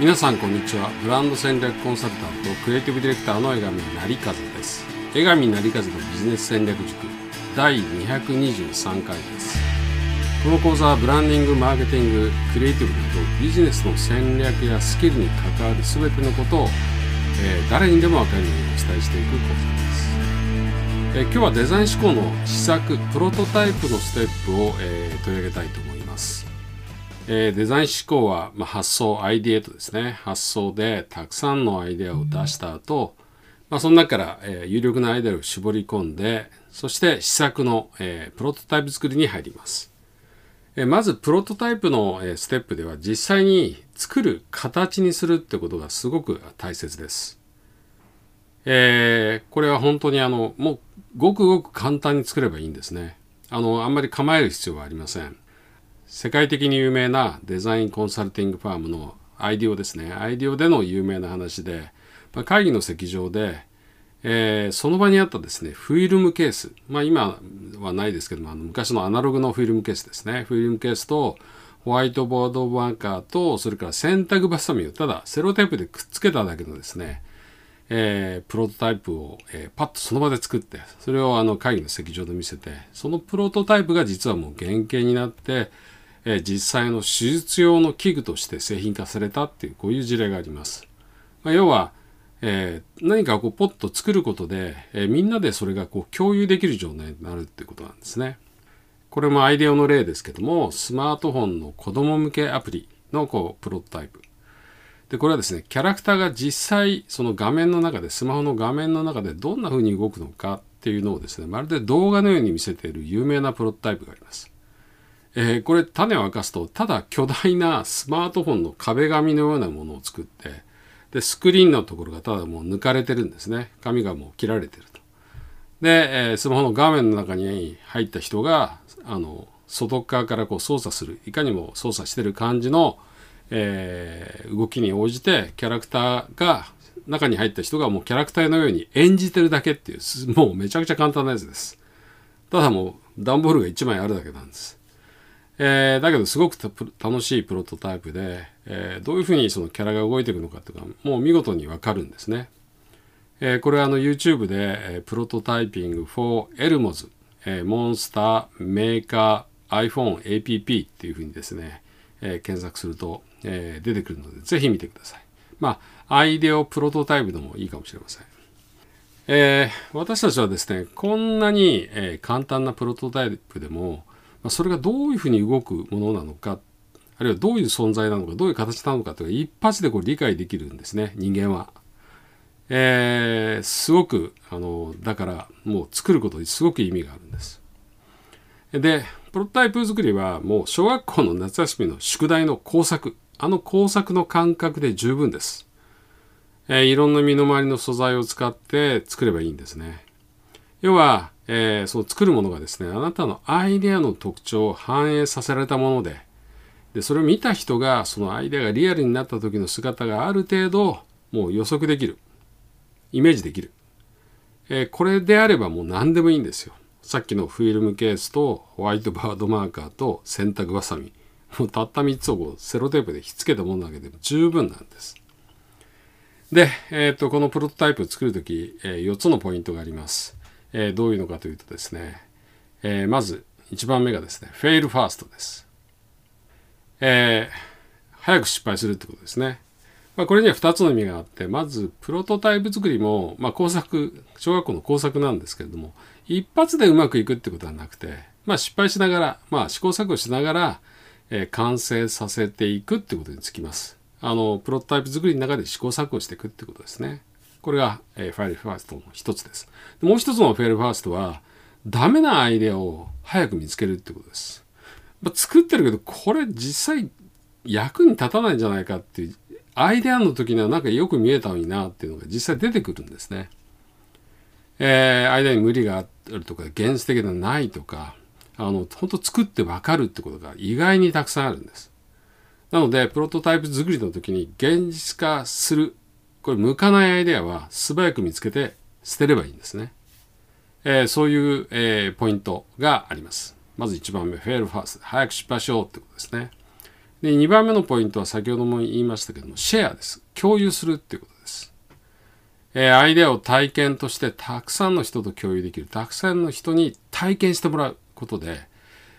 皆さんこんにちは。ブランド戦略コンサルタントクリエイティブディレクターの江上成和です。江上成和のビジネス戦略塾第223回です。この講座はブランディングマーケティングクリエイティブなどビジネスの戦略やスキルに関わる全てのことを、えー、誰にでも分かるようにお伝えしていく講座です。え今日はデザイン思考の試作プロトタイプのステップを、えー、取り上げたいと思います、えー、デザイン思考は、まあ、発想アイディエートですね発想でたくさんのアイディアを出した後、まあ、その中から、えー、有力なアイディアを絞り込んでそして試作の、えプロトタイプ作りに入ります、えまずプロトタイプの、えステップでは実際に作る形にするってことがすごく大切ですえー、これは本当にあの、もうごくごく簡単に作ればいいんですね。あの、あんまり構える必要はありません。世界的に有名なデザインコンサルティングファームのアイディオですね。アイディオでの有名な話で、まあ、会議の席上で、えー、その場にあったですね、フィルムケース。まあ今はないですけども、あの昔のアナログのフィルムケースですね。フィルムケースとホワイトボードマーカーと、それから洗濯バサミをただセロテープでくっつけただけのですね、えー、プロトタイプを、えー、パッとその場で作ってそれをあの会議の席上で見せてそのプロトタイプが実はもう原型になって、えー、実際の手術用の器具として製品化されたっていうこういう事例があります。まあ、要は、えー、何かこうポッと作ることで、えー、みんなでそれがこう共有できる状態になるっていうことなんですね。これもアイデアの例ですけどもスマートフォンの子供向けアプリのこうプロトタイプで、これはですね、キャラクターが実際、その画面の中で、スマホの画面の中でどんな風に動くのかっていうのをですね、まるで動画のように見せている有名なプロトタイプがあります。えー、これ、種を明かすと、ただ巨大なスマートフォンの壁紙のようなものを作って、で、スクリーンのところがただもう抜かれてるんですね。紙がもう切られてると。で、えー、スマホの画面の中に入った人が、あの、外側からこう操作する、いかにも操作してる感じの、えー、動きに応じてキャラクターが中に入った人がもうキャラクターのように演じてるだけっていうもうめちゃくちゃ簡単なやつですただもう段ボールが1枚あるだけなんです、えー、だけどすごく楽しいプロトタイプで、えー、どういうふうにそのキャラが動いていくのかっていうかもう見事にわかるんですね、えー、これはあの YouTube で、えー、プロトタイピング for Elmos、え、モンスターメーカー iPhone APP っていうふうにですね、えー、検索するとえー、出てくるので、ぜひ見てください。まあ、アイデオプロトタイプでもいいかもしれません。えー、私たちはですね、こんなに、えー、簡単なプロトタイプでも、まあ、それがどういうふうに動くものなのか、あるいはどういう存在なのか、どういう形なのかという一発でこれ理解できるんですね、人間は。えー、すごく、あの、だからもう作ることにすごく意味があるんです。で、プロトタイプ作りはもう小学校の夏休みの宿題の工作、あの工作の感覚で十分です。えー、いろんな身の回りの素材を使って作ればいいんですね。要は、えー、その作るものがですね、あなたのアイデアの特徴を反映させられたもので、でそれを見た人がそのアイデアがリアルになった時の姿がある程度もう予測できる。イメージできる。えー、これであればもう何でもいいんですよ。さっきのフィルムケースとホワイトバードマーカーと洗濯バサミ。もうたった3つをこうセロテープでひっつけたものだけでも十分なんです。で、えーと、このプロトタイプを作るとき、えー、4つのポイントがあります、えー、どういうのかというとですね、えー、まず1番目がですね、フェイルファーストです。えー、早く失敗するってことですね。まあ、これには2つの意味があって、まずプロトタイプ作りも、まあ、工作、小学校の工作なんですけれども、一発でうまくいくってことはなくて、まあ、失敗しながら、まあ、試行錯誤しながら、えー、完成させていくってことにつきます。あの、プロトタイプ作りの中で試行錯誤していくってことですね。これが、えー、ファイルファーストの一つです。でもう一つのフェイルファーストは、ダメなアイデアを早く見つけるってことです。まあ、作ってるけど、これ実際役に立たないんじゃないかっていう、アイデアの時にはなんかよく見えたのになっていうのが実際出てくるんですね。えー、アイデアに無理があるとか、原始的でないとか、あの、本当作ってわかるってことが意外にたくさんあるんです。なので、プロトタイプ作りの時に現実化する、これ向かないアイデアは素早く見つけて捨てればいいんですね。えー、そういう、えー、ポイントがあります。まず1番目、フェールファースト。早く失敗しようってことですね。で2番目のポイントは先ほども言いましたけどもシェアです共有するっていうことです、えー、アイデアを体験としてたくさんの人と共有できるたくさんの人に体験してもらうことで、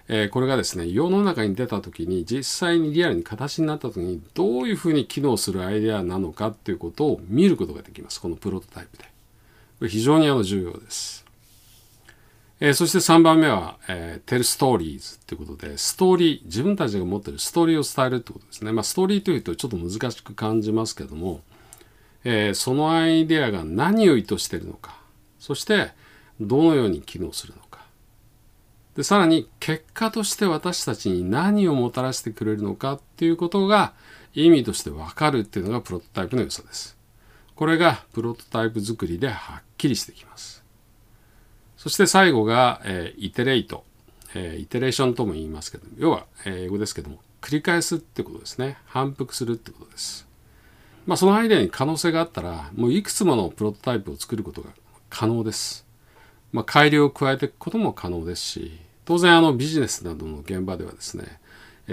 えー、これがですね世の中に出た時に実際にリアルに形になった時にどういうふうに機能するアイデアなのかっていうことを見ることができますこのプロトタイプでこれ非常にあの重要ですえー、そして3番目は、えー、tell stories ってことで、ストーリー、自分たちが持ってるストーリーを伝えるってことですね。まあ、ストーリーというとちょっと難しく感じますけども、えー、そのアイデアが何を意図してるのか、そしてどのように機能するのか。で、さらに結果として私たちに何をもたらしてくれるのかっていうことが意味としてわかるっていうのがプロトタイプの良さです。これがプロトタイプ作りではっきりしてきます。そして最後が、えー、イテレイト、えー、イテレーションとも言いますけど要は、英語ですけども繰り返すってことですね反復するってことですまあそのアイデアに可能性があったらもういくつものプロトタイプを作ることが可能ですまあ改良を加えていくことも可能ですし当然あのビジネスなどの現場ではですね、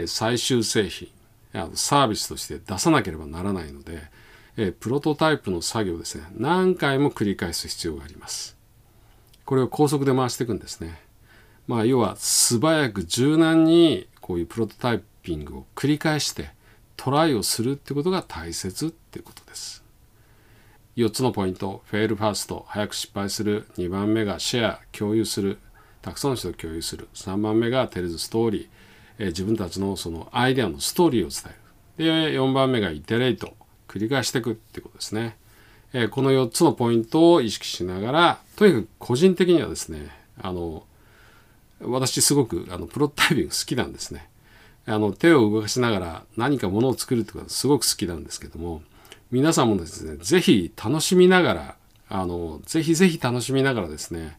最終製品あのサービスとして出さなければならないので、プロトタイプの作業ですね何回も繰り返す必要がありますこれを高速で回していくんですね。まあ、要は素早く柔軟にこういうプロトタイピングを繰り返してトライをするってことが大切っていうことです。4つのポイント、フェールファースト、早く失敗する。2番目がシェア、共有する。たくさんの人と共有する。3番目がテレズストーリー、えー、自分たちのそのアイデアのストーリーを伝える。で、4番目がイテレート、繰り返していくってことですね。えー、この4つのポイントを意識しながらとにかく個人的にはですねあの私すごくあのプロトタイピング好きなんですねあの手を動かしながら何かものを作るってことかすごく好きなんですけども皆さんもですね是非楽しみながらあのぜひぜひ楽しみながらですね、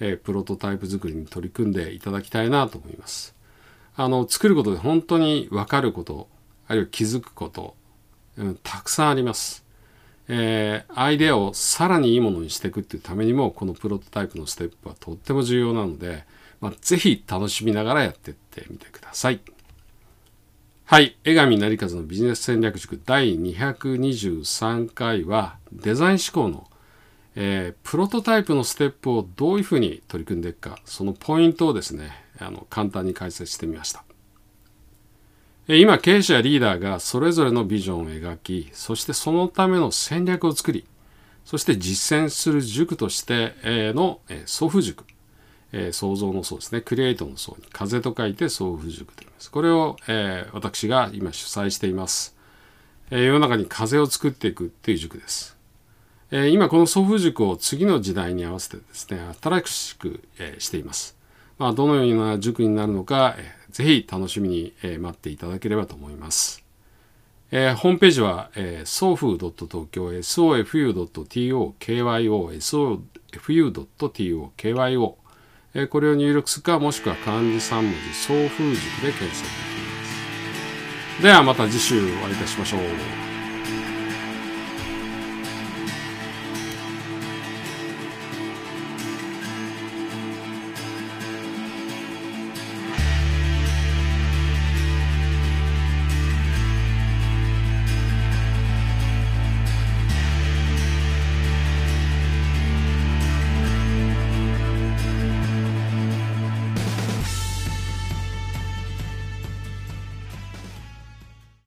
え、プロトタイプ作りに取り組んでいただきたいなと思いますあの作ることで本当に分かることあるいは気づくこと、うん、たくさんありますえー、アイデアをさらにいいものにしていくっていうためにもこのプロトタイプのステップはとっても重要なので、まあ、ぜひ楽しみながらやっていってみてください。はい。江上成和のビジネス戦略塾第223回はデザイン思考の、えー、プロトタイプのステップをどういうふうに取り組んでいくか、そのポイントをですね、あの簡単に解説してみました。今経営者やリーダーがそれぞれのビジョンを描きそしてそのための戦略を作りそして実践する塾としての送付塾創造の層ですね。クリエイトの層に。風と書いて送付塾と言います。これを私が今主催しています。世の中に風を作っていくっていう塾です。今この送付塾を次の時代に合わせてですね新しくしています。まあ、どのような塾になるのか、えー、ぜひ楽しみに、えー、待っていただければと思います。えー、ホームページは、えー、sofu.tokyo sofu.to kyo sofu.to kyo え、これを入力するかもしくは漢字3文字送風塾で検索できます。ではまた次週お会いいたしましょう。